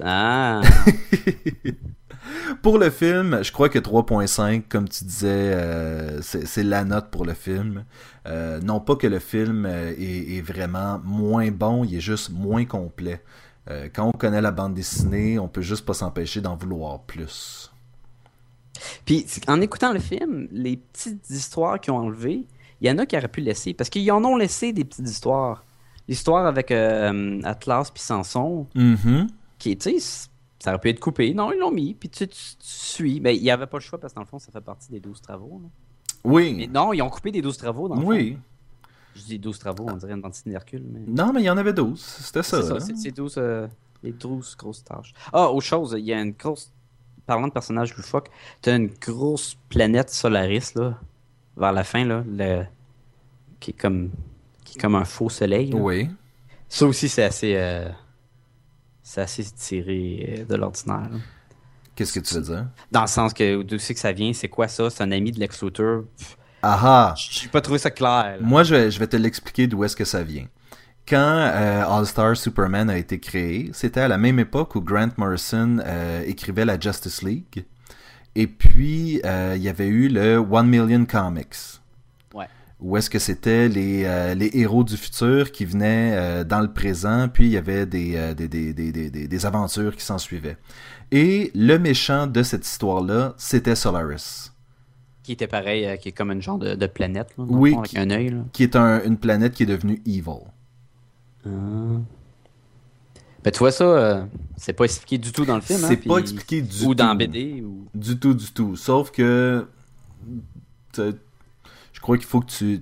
Ah, [laughs] Pour le film, je crois que 3.5, comme tu disais, euh, c'est la note pour le film. Euh, non pas que le film euh, est, est vraiment moins bon, il est juste moins complet. Euh, quand on connaît la bande dessinée, on peut juste pas s'empêcher d'en vouloir plus. Puis en écoutant le film, les petites histoires qu'ils ont enlevées, il y en a qui auraient pu laisser. Parce qu'ils en ont laissé des petites histoires. L'histoire avec Atlas puis Samson, Mhm. qui est, ça aurait pu être coupé. Non, ils l'ont mis, puis tu, tu, tu suis. Mais il n'y avait pas le choix parce que dans le fond, ça fait partie des 12 travaux. là. Mais Oui. non, ils ont coupé des 12 travaux dans le Oui. fond. Je dis 12 travaux, on dirait une dentiste d'Hercule. Mais... Non, mais il y en avait 12. C'était ça. C'est ça, là. c'est c'est 12, euh, les 12 grosses tâches. Ah, autre chose, il y a une grosse. Parlant de personnages loufoques, t'as une grosse planète Solaris, là, vers la fin, là, le... qui est comme qui est comme un faux soleil. là. Oui. Ça aussi, c'est assez. euh, C'est assez tiré euh, de l'ordinaire. Qu'est-ce que tu veux dire? Dans le sens que d'où c'est que ça vient, c'est quoi ça? C'est un ami de Lex Luthor? Ah ah! J'ai pas trouvé ça clair. là. Moi, je vais, je vais te l'expliquer d'où est-ce que ça vient. Quand euh, All-Star Superman a été créé, c'était à la même époque où Grant Morrison euh, écrivait la Justice League. Et puis, euh, il y avait eu le One Million Comics. Où est-ce que c'était les, euh, les héros du futur qui venaient euh, dans le présent, puis il y avait des, euh, des, des, des, des, des- des aventures qui s'en suivaient. Et le méchant de cette histoire-là, c'était Solaris. Qui était pareil, euh, qui est comme une genre de, de planète, là, Oui, fond, avec qui- un œil. là. qui est un- une planète qui est devenue evil. Ben, tu vois ça, euh, c'est pas expliqué du tout dans le film. C'est hein, pas puis- expliqué du Ou tout. dans BD. Ou... Du tout, du tout. Sauf que. Crois qu'il faut que tu.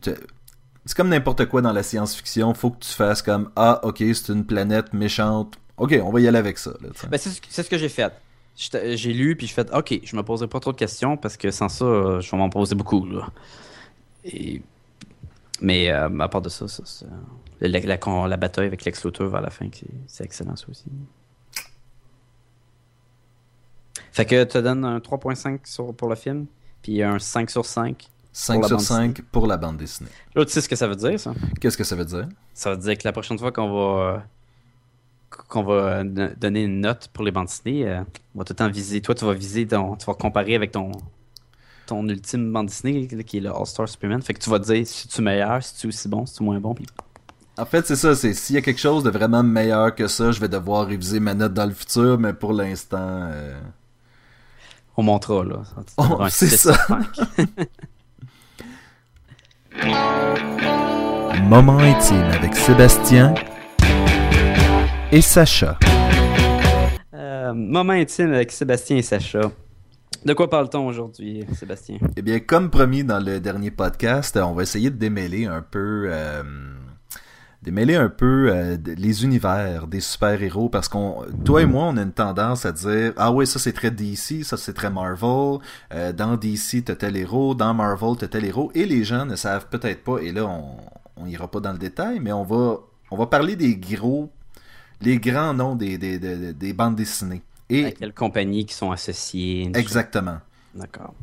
C'est comme n'importe quoi dans la science-fiction. Faut que tu fasses comme Ah, ok, c'est une planète méchante. Ok, on va y aller avec ça. Ben, c'est ce que- j'ai fait. J'ai lu, puis je fait OK, je me poserai pas trop de questions parce que sans ça, euh, je vais m'en poser beaucoup. Là. Mais euh, à part de ça, c'est- la, la, bataille avec Lex Luthor vers la fin, c'est- excellent ça aussi. Fait que tu donnes un 3.5 sur- pour le film, puis un 5 sur 5. 5 la sur bande 5 pour la bande dessinée. Là, tu sais ce que ça veut dire, ça? Qu'est-ce que ça veut dire? Ça veut dire que la prochaine fois qu'on va qu'on va don- donner une note pour les bandes dessinées, euh, on va tout le temps viser. Toi, tu vas viser ton. Tu vas comparer avec ton ton ultime bande dessinée qui est le All-Star Superman. Fait que tu vas te dire si tu es meilleur, si tu es aussi bon, si tu es moins bon. Puis En fait, c'est ça. C'est s'il y a quelque chose de vraiment meilleur que ça, je vais devoir réviser ma note dans le futur, mais pour l'instant. euh, on montera là. Oh, c'est 6 ça. [laughs] sur 5. Moment intime avec Sébastien et Sacha. Euh, moment intime avec Sébastien et Sacha. De quoi parle-t-on aujourd'hui, Sébastien? Eh bien, comme promis dans le dernier podcast, on va essayer de démêler un peu, euh, démêler un peu euh, les univers des super-héros parce qu'on, toi et moi, on a une tendance à dire ah oui, ça c'est très DC, ça c'est très Marvel. Euh, dans DC, t'as tel héros, dans Marvel, t'as tel héros, et les gens ne savent peut-être pas. Et là, on, on ira pas dans le détail, mais on va, on va parler des gros les grands noms des, des, des, des bandes dessinées. Et À quelles compagnies qui sont associées exactement. D'accord.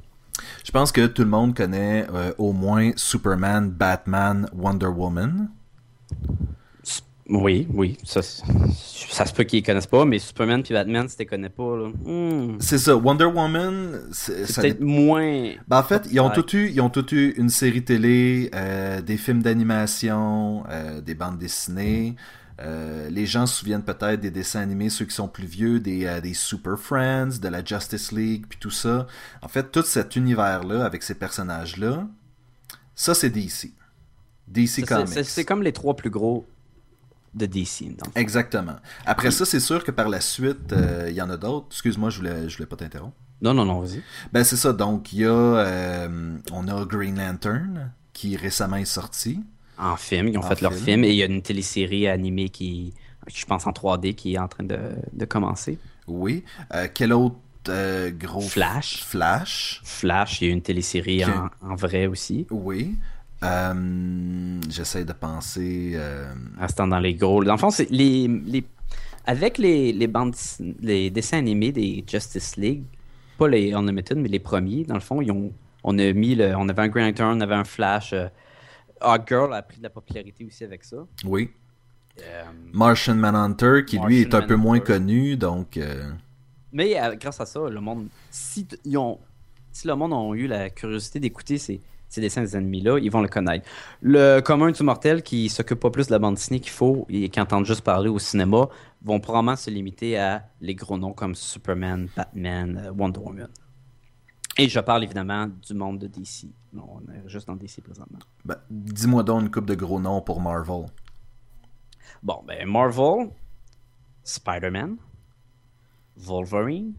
Je pense que tout le monde connaît euh, au moins Superman, Batman, Wonder Woman. Oui, oui. Ça, se peut qu'ils les connaissent pas, mais Superman puis Batman, si tu les connais pas, là, hmm, C'est ça, Wonder Woman, c'est peut-être moins. Ben, en fait, ils ont, tout eu, ils ont tout eu une série télé, euh, des films d'animation, euh, des bandes dessinées. Euh, les gens se souviennent peut-être des dessins animés, ceux qui sont plus vieux, des, des Super Friends, de la Justice League, puis tout ça. En fait, tout cet univers-là, avec ces personnages-là, ça, c'est DC. DC C'est- Comics. C'est comme les trois plus gros de DC. Exactement. Après ça, c'est sûr que par la suite, euh, il y en a d'autres. Excuse-moi, je voulais, je voulais pas t'interrompre. Non, non, non, vas-y. Ben c'est ça, donc il y a euh, on a Green Lantern qui récemment est sorti. En film, ils ont En fait leur film. et il y a une télésérie animée qui, je pense en 3D, qui est en train de, de commencer. Oui. Euh, quel autre gros Flash. Flash. Flash, il y a une télésérie Ok. en, en vrai aussi. Oui. Euh, J'essaie de penser. euh, Restant dans les gros. Dans le fond, c'est les, les, avec les, les bandes, les dessins animés des Justice League, pas les Unlimited, mais les premiers, dans le fond, ils ont, on a mis le, on avait un Green Lantern, on avait un Flash. Euh, Hawkgirl a pris de la popularité aussi avec ça. Oui. Euh, Martian Manhunter qui lui est un peu moins connu, donc. euh, Mais grâce à ça, le monde, si, ils ont, si le monde a eu la curiosité d'écouter ces, ces dessins des ennemis-là, ils vont le connaître. Le commun du mortel qui s'occupe pas plus de la bande dessinée qu'il faut et qui entend juste parler au cinéma vont probablement se limiter à les gros noms comme Superman, Batman, euh, Wonder Woman. Et je parle évidemment du monde de DC. Non, on est juste dans DC présentement. ben, Dis-moi donc une coupe de gros noms pour Marvel. Bon, ben Marvel, Spider-Man, Wolverine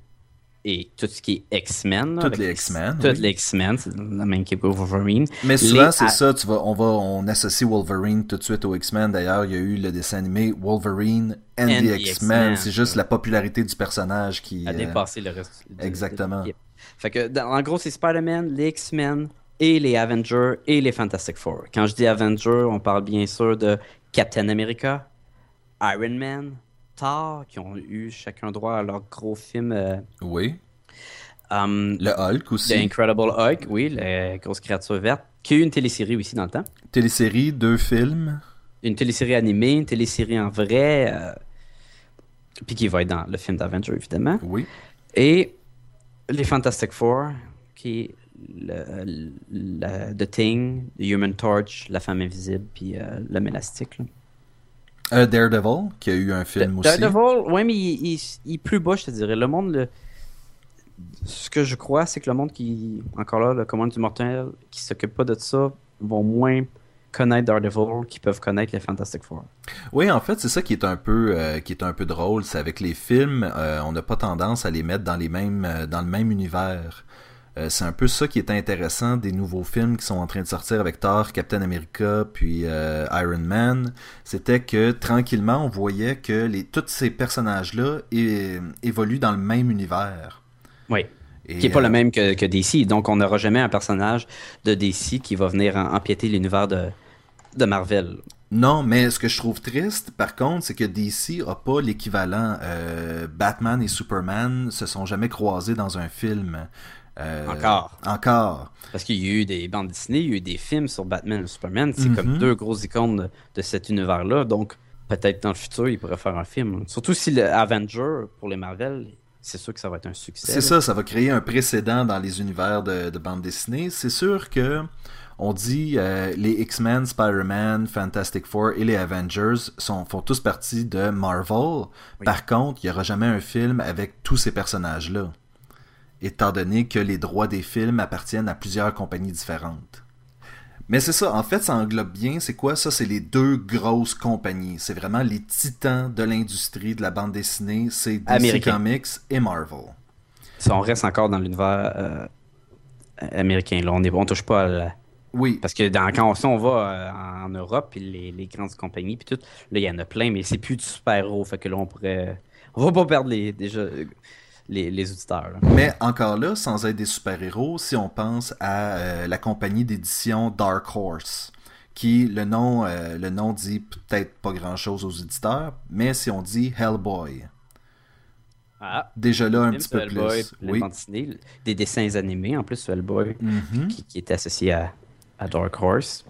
et tout ce qui est X-Men. Toutes les X-Men, Toutes oui. les X-Men, c'est la même équipe que Wolverine. Mais souvent, Les- c'est ça, tu vas, on va, on associe Wolverine tout de suite aux X-Men. D'ailleurs, il y a eu le dessin animé Wolverine and, And the X-Men. C'est juste la popularité du personnage qui. a euh, dépassé le reste. de- Exactement. de l'équipe. Fait que, dans- en gros, c'est Spider-Man, les X-Men et les Avengers et les Fantastic Four. Quand je dis Avengers, on parle bien sûr de Captain America, Iron Man, Qui ont eu chacun droit à leur gros film. euh, Oui. um, Le Hulk aussi. The Incredible Hulk, oui, la grosse créature verte, qui a eu une télésérie aussi dans le temps. Télésérie, deux films. Une télésérie animée, une télésérie en vrai, euh, puis qui va être dans le film d'Avenger, évidemment. Oui. Et les Fantastic Four, qui est le, le- The Thing, The Human Torch, La Femme Invisible, puis euh, l'Homme Élastique. là. Euh, Daredevil, qui a eu un film aussi. Daredevil, ouais, mais il, il- il est plus bas, je te dirais. Le monde, le- ce que je crois, c'est que le monde qui, encore là, le commande du mortel, qui s'occupe pas de ça, vont moins connaître Daredevil qu'ils peuvent connaître les Fantastic Four. Oui, en fait, c'est ça qui est un peu, euh, qui est un peu drôle. C'est avec les films, euh, on n'a pas tendance à les mettre dans les mêmes, euh, dans le même univers. Euh, c'est un peu ça qui est intéressant des nouveaux films qui sont en train de sortir avec Thor, Captain America, puis euh, Iron Man. C'était que tranquillement, on voyait que les, tous ces personnages-là évoluent dans le même univers. Oui. Et, Qui n'est pas euh, le même que, que DC. Donc, on n'aura jamais un personnage de DC qui va venir en- empiéter l'univers de, de Marvel. Non, mais ce que je trouve triste, par contre, c'est que DC a pas l'équivalent. Euh, Batman et Superman se sont jamais croisés dans un film. Euh, Encore. Encore. Parce qu'il y a eu des bandes dessinées, il y a eu des films sur Batman et Superman. C'est comme deux grosses icônes de, de cet univers-là. Donc, peut-être dans le futur, il pourrait faire un film. Surtout si le Avenger, pour les Marvel, c'est sûr que ça va être un succès. C'est ça, ça va créer un précédent dans les univers de, de bande dessinée. C'est sûr que on dit euh, les X-Men, Spider-Man, Fantastic Four et les Avengers sont, font tous partie de Marvel. Par contre, il n'y aura jamais un film avec tous ces personnages-là. Étant donné que les droits des films appartiennent à plusieurs compagnies différentes. Mais c'est ça, en fait, ça englobe bien, c'est quoi? Ça? C'est les deux grosses compagnies. C'est vraiment les titans de l'industrie de la bande dessinée. C'est DC Américain. Comics et Marvel. Si on reste encore dans l'univers euh, américain, là, on ne touche pas à la- Oui, Parce que dans, quand on, on va euh, en Europe, puis les, les grandes compagnies, puis tout, là, il y en a plein, mais c'est plus du super-héros. Fait que là, on pourrait. On va pas perdre les, déjà, les, les auditeurs. là. mais encore là, sans être des super-héros, si on pense à euh, la compagnie d'édition Dark Horse, qui, le nom, euh, le nom dit peut-être pas grand-chose aux éditeurs, mais si on dit Hellboy, ah, déjà là un petit peu Hellboy, plus. Oui. dessinée, des dessins animés en plus Hellboy, Mhm. qui, qui était associé à, à Dark Horse.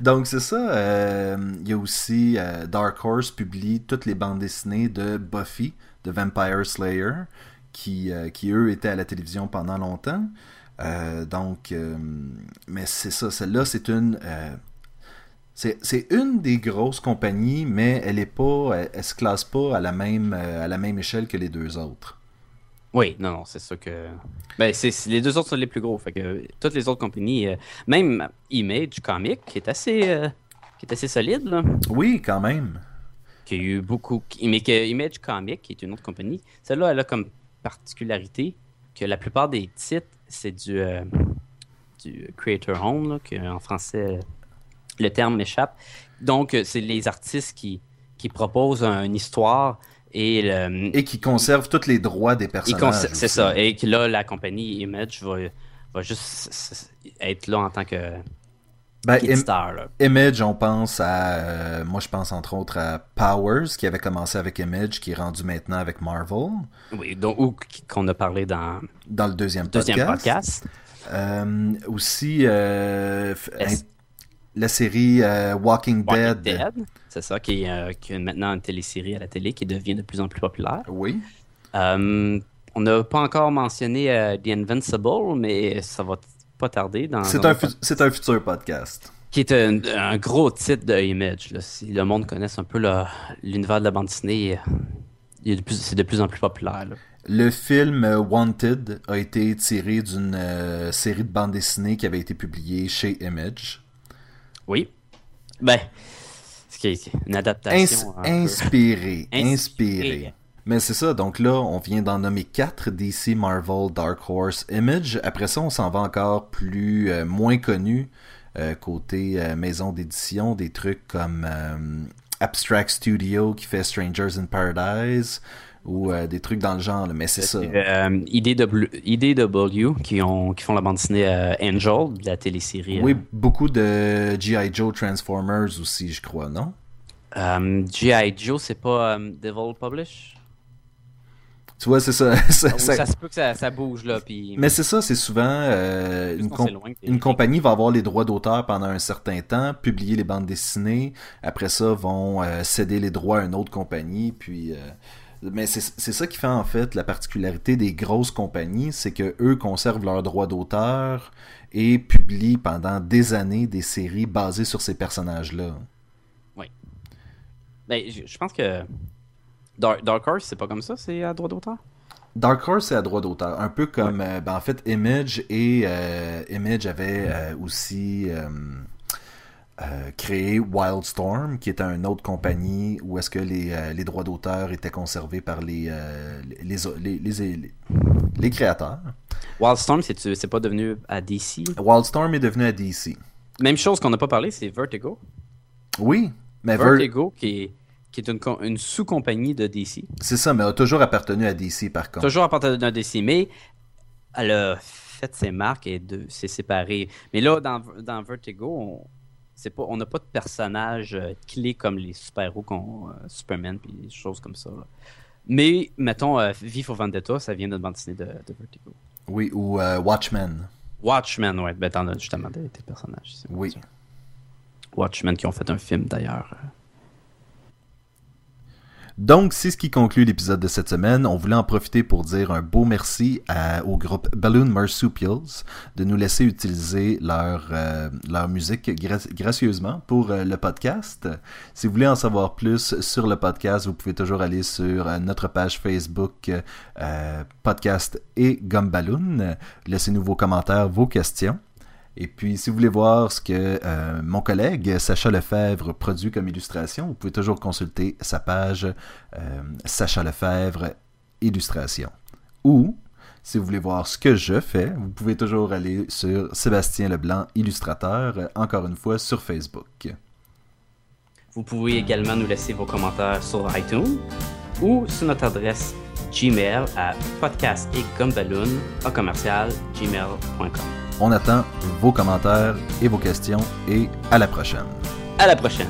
Donc c'est ça. euh, Il y a aussi euh, Dark Horse publie toutes les bandes dessinées de Buffy, de Vampire Slayer, qui, euh, qui eux étaient à la télévision pendant longtemps. Euh, donc, euh, mais c'est ça. Celle-là, c'est une. c'est une des grosses compagnies, mais elle est pas, elle, elle se classe pas à la même à la même échelle que les deux autres. Oui, non, non, c'est ça que. Ben, c'est, les deux autres sont les plus gros. Fait que toutes les autres compagnies, même Image Comic, qui est assez, qui est assez solide, là, Oui, quand même. qui a eu beaucoup. Mais que Image Comic, qui est une autre compagnie, celle-là, elle a comme particularité que la plupart des titres, c'est du, euh, du Creator Home, là, que en français, euh, le terme m'échappe. Donc, euh, c'est les artistes qui, qui proposent un- une histoire et le, Et qui conserve tous les droits des personnages. C'est ça. Et que là, la compagnie Image va, va juste être là en tant que Ben, Im- star. Là. Image, on pense à. euh, moi, je pense entre autres à Powers, qui avait commencé avec Image, qui est rendu maintenant avec Marvel, Oui, donc, ou qu'on a parlé dans dans le deuxième, le deuxième podcast. podcast. Euh, aussi, euh, la série euh, Walking, Walking Dead. Dead. C'est ça, qui, est, euh, qui est maintenant une télésérie à la télé qui devient de plus en plus populaire. Oui. Euh, on n'a pas encore mentionné euh, The Invincible, mais ça va pas tarder. Dans, C'est un, c'est un futur podcast. qui est un, un gros titre de Image. là. Si le monde connaisse un peu l'univers de la bande dessinée, il est de plus- c'est de plus en plus populaire. là. Le film Wanted a été tiré d'une euh, série de bandes dessinées qui avait été publiée chez Image. Oui. Ben, c'est une Ins- adaptation. peu. inspiré, Inspiré. Mais c'est ça, donc là, on vient d'en nommer 4, DC, Marvel, Dark Horse, Image. Après ça, on s'en va encore plus, euh, moins connu, euh, côté euh, maison d'édition, des trucs comme Abstract Studio qui fait Strangers in Paradise, ou des trucs dans le genre, là. mais c'est ça. IDW, IDW qui, ont, qui font la bande dessinée Angel, de la télésérie. Oui, beaucoup de G.I. Joe Transformers aussi, je crois, non? Euh, G.I. Joe, c'est pas euh, Devil Publish? Tu vois, c'est ça. [laughs] ça- Ou ça- ça se peut que ça, ça bouge, là. Puis... Mais c'est ça, c'est souvent euh, une, com- une compagnie va avoir les droits d'auteur pendant un certain temps, publier les bandes dessinées, après ça vont euh, céder les droits à une autre compagnie, puis euh, mais c'est ça qui fait en fait la particularité des grosses compagnies, c'est que eux conservent leurs droits d'auteur et publient pendant des années des séries basées sur ces personnages-là. Ben, je, je pense que Dark, Dark Horse, c'est pas comme ça, c'est à droit d'auteur? Dark Horse c'est à droit d'auteur, un peu comme euh, ben, en fait Image et euh, Image avait euh, aussi euh, créé Wildstorm, qui était une autre compagnie où est-ce que les, euh, les droits d'auteur étaient conservés par les euh, les, les, créateurs. Wildstorm, c'est c'est pas devenu à DC. Wildstorm est devenu à DC. Même chose qu'on n'a pas parlé, c'est Vertigo. Oui, mais Ver- Vertigo, qui est, qui est une, co- une sous-compagnie de DC. c'est ça, mais a toujours appartenu à DC par contre. Toujours à partir d'un DC, mais elle a fait ses marques et de- s'est séparée. Mais là, dans, dans Vertigo, on c'est pas, on n'a pas de personnage euh, clé comme les super-héros, euh, Superman et des choses comme ça. là. Mais, mettons, euh, V for Vendetta, ça vient d'une bande dessinée de, de Vertigo. Oui, ou euh, Watchmen. Watchmen, ouais, ben t'en as justement des, des personnages. Oui. Watchmen qui ont fait un film d'ailleurs. Donc, c'est ce qui conclut l'épisode de cette semaine. On voulait en profiter pour dire un beau merci au groupe Balloon Marsupials de nous laisser utiliser leur, euh, leur musique gra- gracieusement pour euh, le podcast. Si vous voulez en savoir plus sur le podcast, vous pouvez toujours aller sur euh, notre page Facebook Podcast et Gumballoon. Laissez-nous vos commentaires, vos questions. Et puis, si vous voulez voir ce que euh, mon collègue Sacha Lefebvre produit comme illustration, vous pouvez toujours consulter sa page euh, Sacha Lefebvre Illustration. Ou, si vous voulez voir ce que je fais, vous pouvez toujours aller sur Sébastien Leblanc Illustrateur, encore une fois sur Facebook. Vous pouvez également nous laisser vos commentaires sur iTunes ou sur notre adresse Gmail à podcast et à commercial gmail.com. On attend vos commentaires et vos questions et à la prochaine. À la prochaine.